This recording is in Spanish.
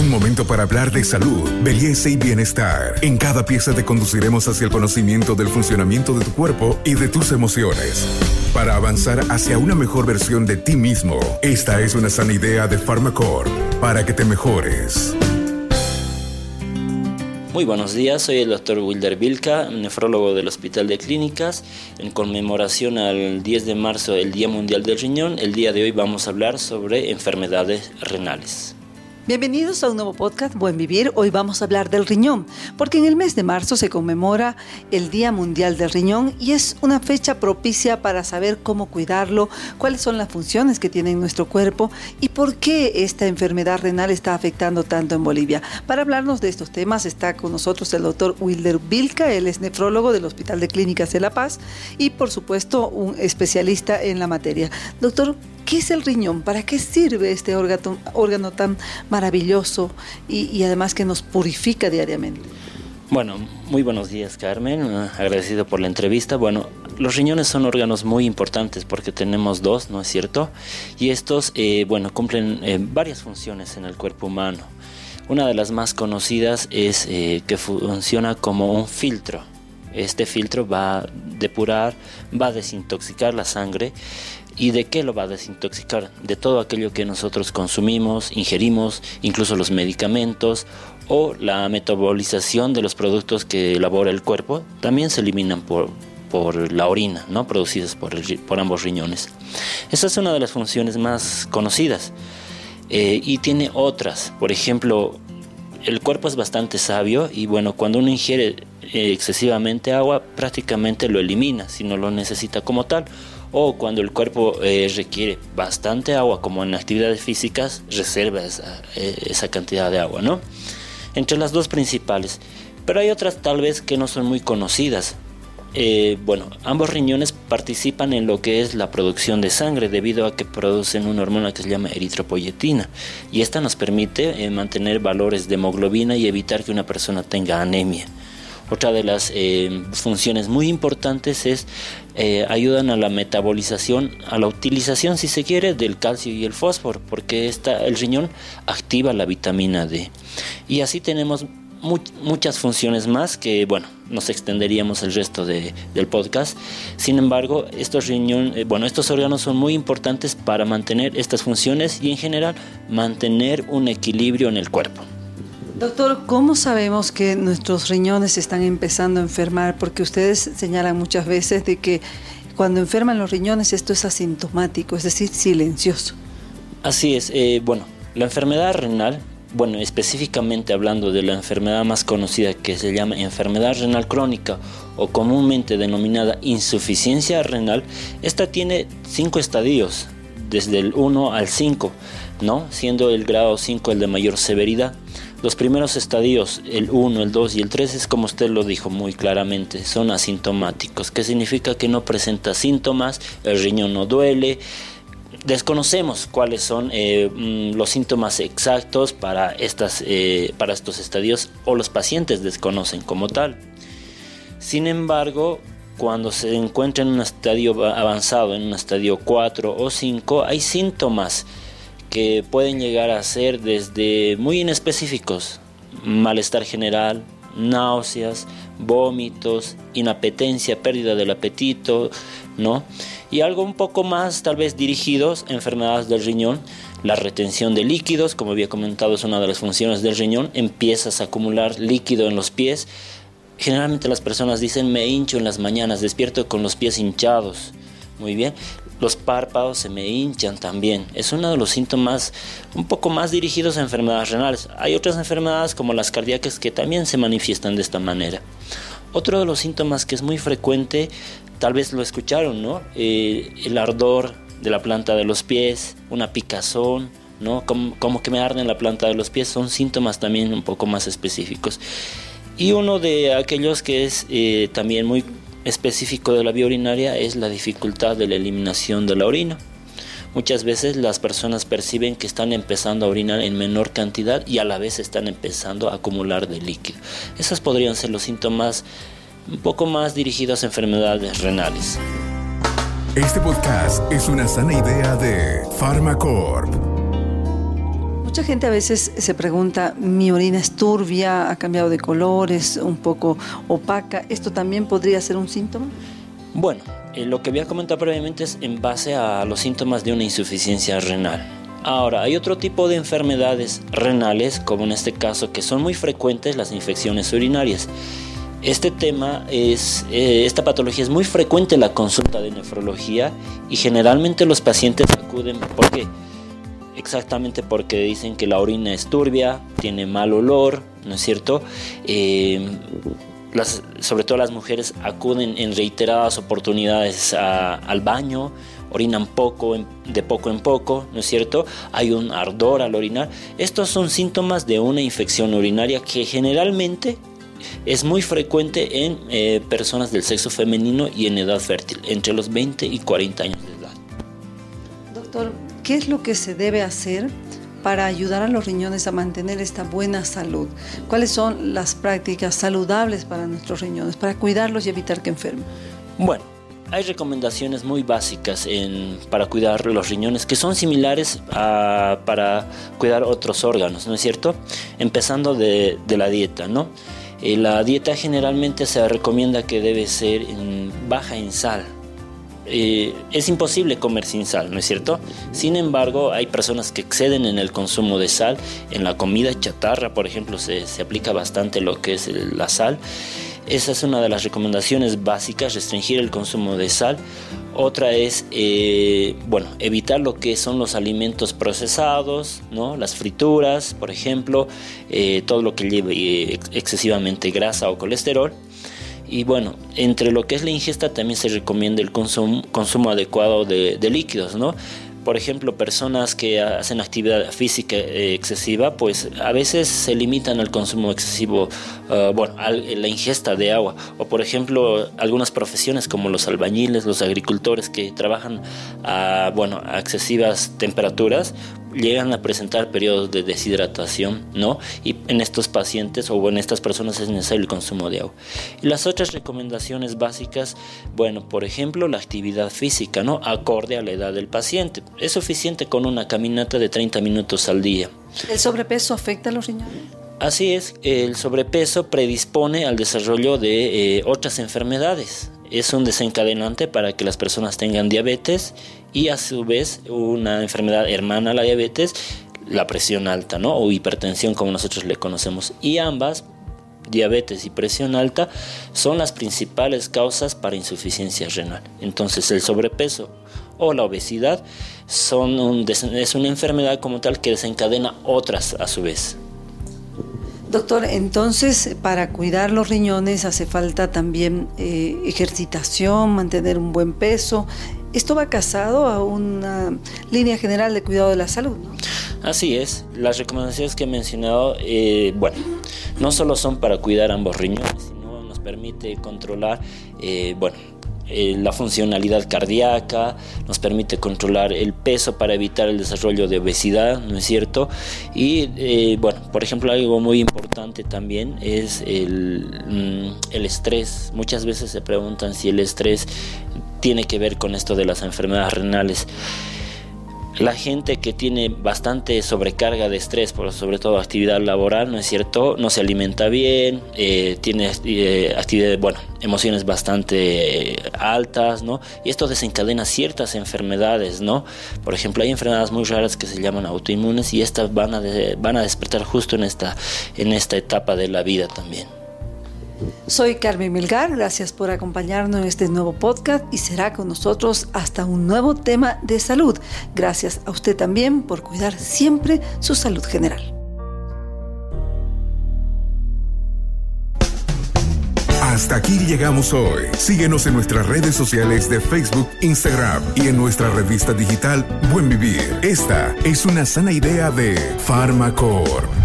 Un momento para hablar de salud, belleza y bienestar. En cada pieza te conduciremos hacia el conocimiento del funcionamiento de tu cuerpo y de tus emociones. Para avanzar hacia una mejor versión de ti mismo, esta es una sana idea de Pharmacore para que te mejores. Muy buenos días, soy el doctor Wilder Vilca, nefrólogo del Hospital de Clínicas. En conmemoración al 10 de marzo, el Día Mundial del Riñón, el día de hoy vamos a hablar sobre enfermedades renales. Bienvenidos a un nuevo podcast Buen Vivir. Hoy vamos a hablar del riñón, porque en el mes de marzo se conmemora el Día Mundial del Riñón y es una fecha propicia para saber cómo cuidarlo, cuáles son las funciones que tiene en nuestro cuerpo y por qué esta enfermedad renal está afectando tanto en Bolivia. Para hablarnos de estos temas está con nosotros el doctor Wilder Vilca, él es nefrólogo del Hospital de Clínicas de La Paz y por supuesto un especialista en la materia. Doctor, ¿Qué es el riñón? ¿Para qué sirve este órgano, tan maravilloso y, además que nos purifica diariamente? Bueno, muy buenos días Carmen, agradecido por la entrevista. Bueno, los riñones son órganos muy importantes porque tenemos dos, ¿no es cierto? Y estos, eh, bueno, cumplen eh, varias funciones en el cuerpo humano. Una de las más conocidas es eh, que funciona como un filtro. Este filtro va a depurar, va a desintoxicar la sangre ¿Y de qué lo va a desintoxicar? De todo aquello que nosotros consumimos, ingerimos, incluso los medicamentos o la metabolización de los productos que elabora el cuerpo, también se eliminan por, por la orina, ¿no? producidas por, por ambos riñones. Esa es una de las funciones más conocidas. Eh, y tiene otras, por ejemplo, el cuerpo es bastante sabio y bueno, cuando uno ingiere eh, excesivamente agua, prácticamente lo elimina si no lo necesita como tal o cuando el cuerpo eh, requiere bastante agua, como en actividades físicas, reserva eh, esa, cantidad de agua, ¿no? Entre las dos principales. Pero hay otras tal vez que no son muy conocidas. Eh, bueno, ambos riñones participan en lo que es la producción de sangre debido a que producen una hormona que se llama eritropoyetina y esta nos permite mantener valores de hemoglobina y evitar que una persona tenga anemia. Otra de las eh, funciones muy importantes es eh, ayudan a la metabolización, a la utilización, si se quiere, del calcio y el fósforo, porque esta, el riñón activa la vitamina D. Y así tenemos muchas funciones más que, bueno, nos extenderíamos el resto del podcast. Sin embargo, estos riñón, eh, bueno, estos órganos son muy importantes para mantener estas funciones y en general mantener un equilibrio en el cuerpo. Doctor, ¿cómo sabemos que nuestros riñones están empezando a enfermar? Porque ustedes señalan muchas veces de que cuando enferman los riñones esto es asintomático, es decir, silencioso. Así es. Eh, bueno, la enfermedad renal, bueno, específicamente hablando de la enfermedad más conocida que se llama enfermedad renal crónica o comúnmente denominada insuficiencia renal, esta tiene cinco estadios, desde el 1 al 5, ¿no? Siendo el grado 5 el de mayor severidad. Los primeros estadios, el 1, el 2 y el 3, es como usted lo dijo muy claramente, son asintomáticos, que significa que no presenta síntomas, el riñón no duele. Desconocemos cuáles son eh, mm, los síntomas exactos para, estas, eh, para estos estadios o los pacientes desconocen como tal. Sin embargo, cuando se encuentra en un estadio avanzado, en un estadio 4 o 5, hay síntomas que pueden llegar a ser desde muy inespecíficos, malestar general, náuseas, vómitos, inapetencia, pérdida del apetito, ¿no? Y algo un poco más tal vez dirigidos a enfermedades del riñón, la retención de líquidos, como había comentado es una de las funciones del riñón, empiezas a acumular líquido en los pies. Generalmente las personas dicen me hincho en las mañanas, despierto con los pies hinchados. Muy bien. Los párpados se me hinchan también. Es uno de los síntomas un poco más dirigidos a enfermedades renales. Hay otras enfermedades como las cardíacas que también se manifiestan de esta manera. Otro de los síntomas que es muy frecuente, tal vez lo escucharon, ¿no? Eh, el ardor de la planta de los pies, una picazón, ¿no? Como, que me arde en la planta de los pies, son síntomas también un poco más específicos. Y uno de aquellos que es eh, también muy específico de la vía urinaria es la dificultad de la eliminación de la orina. Muchas veces las personas perciben que están empezando a orinar en menor cantidad y a la vez están empezando a acumular de líquido. Esos podrían ser los síntomas un poco más dirigidos a enfermedades renales. Este podcast es una sana idea de Pharmacorp. Mucha gente a veces se pregunta, mi orina es turbia, ha cambiado de color, es un poco opaca, ¿esto también podría ser un síntoma? Bueno, eh, lo que voy a comentar previamente es en base a los síntomas de una insuficiencia renal. Ahora, hay otro tipo de enfermedades renales, como en este caso, que son muy frecuentes las infecciones urinarias. Este tema es, eh, esta patología es muy frecuente en la consulta de nefrología y generalmente los pacientes acuden, ¿por qué? Exactamente porque dicen que la orina es turbia, tiene mal olor, ¿no es cierto? Eh, sobre todo las mujeres acuden en reiteradas oportunidades al baño, orinan poco, de poco en poco, ¿no es cierto? Hay un ardor al orinar. Estos son síntomas de una infección urinaria que generalmente es muy frecuente en eh, personas del sexo femenino y en edad fértil, entre los 20 y 40 años. ¿Qué es lo que se debe hacer para ayudar a los riñones a mantener esta buena salud? ¿Cuáles son las prácticas saludables para nuestros riñones, para cuidarlos y evitar que enfermen? Bueno, hay recomendaciones muy básicas para cuidar los riñones que son similares a, para cuidar otros órganos, ¿no es cierto? Empezando de, la dieta, ¿no? Eh, la dieta generalmente se recomienda que debe ser baja en sal, eh, es imposible comer sin sal, ¿no es cierto? Sin embargo, hay personas que exceden en el consumo de sal. En la comida chatarra, por ejemplo, se, aplica bastante lo que es la sal. Esa es una de las recomendaciones básicas, restringir el consumo de sal. Otra es, eh, bueno, evitar lo que son los alimentos procesados, ¿no? Las frituras, por ejemplo, eh, todo lo que lleve excesivamente grasa o colesterol. Y bueno, entre lo que es la ingesta también se recomienda el consumo, consumo adecuado de, líquidos, ¿no? Por ejemplo, personas que hacen actividad física eh, excesiva, pues a veces se limitan al consumo excesivo, uh, bueno, la ingesta de agua. O por ejemplo, algunas profesiones como los albañiles, los agricultores que trabajan a, bueno, a excesivas temperaturas, llegan a presentar periodos de deshidratación, ¿no? Y en estos pacientes o en estas personas es necesario el consumo de agua. Y las otras recomendaciones básicas, bueno, por ejemplo, la actividad física, ¿no? Acorde a la edad del paciente. Es suficiente con una caminata de 30 minutos al día. ¿El sobrepeso afecta a los riñones? Así es, el sobrepeso predispone al desarrollo de eh, otras enfermedades. Es un desencadenante para que las personas tengan diabetes y a su vez una enfermedad hermana a la diabetes, la presión alta, ¿no? O hipertensión como nosotros le conocemos. Y ambas, diabetes y presión alta, son las principales causas para insuficiencia renal. Entonces el sobrepeso o la obesidad son es una enfermedad como tal que desencadena otras a su vez. Doctor, entonces para cuidar los riñones hace falta también eh, ejercitación, mantener un buen peso esto va casado a una línea general de cuidado de la salud, ¿no? Así es. Las recomendaciones que he mencionado, eh, bueno, no solo son para cuidar ambos riñones, sino nos permite controlar, eh, bueno, eh, la funcionalidad cardíaca, nos permite controlar el peso para evitar el desarrollo de obesidad, ¿no es cierto? Y bueno, por ejemplo, algo muy importante también es el, mm, el estrés. Muchas veces se preguntan si el estrés tiene que ver con esto de las enfermedades renales. La gente que tiene bastante sobrecarga de estrés, por sobre todo actividad laboral, ¿no es cierto? No se alimenta bien, eh, tiene eh, bueno, emociones bastante altas, ¿no? Y esto desencadena ciertas enfermedades, ¿no? Por ejemplo, hay enfermedades muy raras que se llaman autoinmunes y estas van a, van a despertar justo en esta, en esta etapa de la vida también. Soy Carmen Milgar, gracias por acompañarnos en este nuevo podcast y será con nosotros hasta un nuevo tema de salud. Gracias a usted también por cuidar siempre su salud general. Hasta aquí llegamos hoy. Síguenos en nuestras redes sociales de Facebook, Instagram y en nuestra revista digital Buen Vivir. Esta es una sana idea de Farmacor.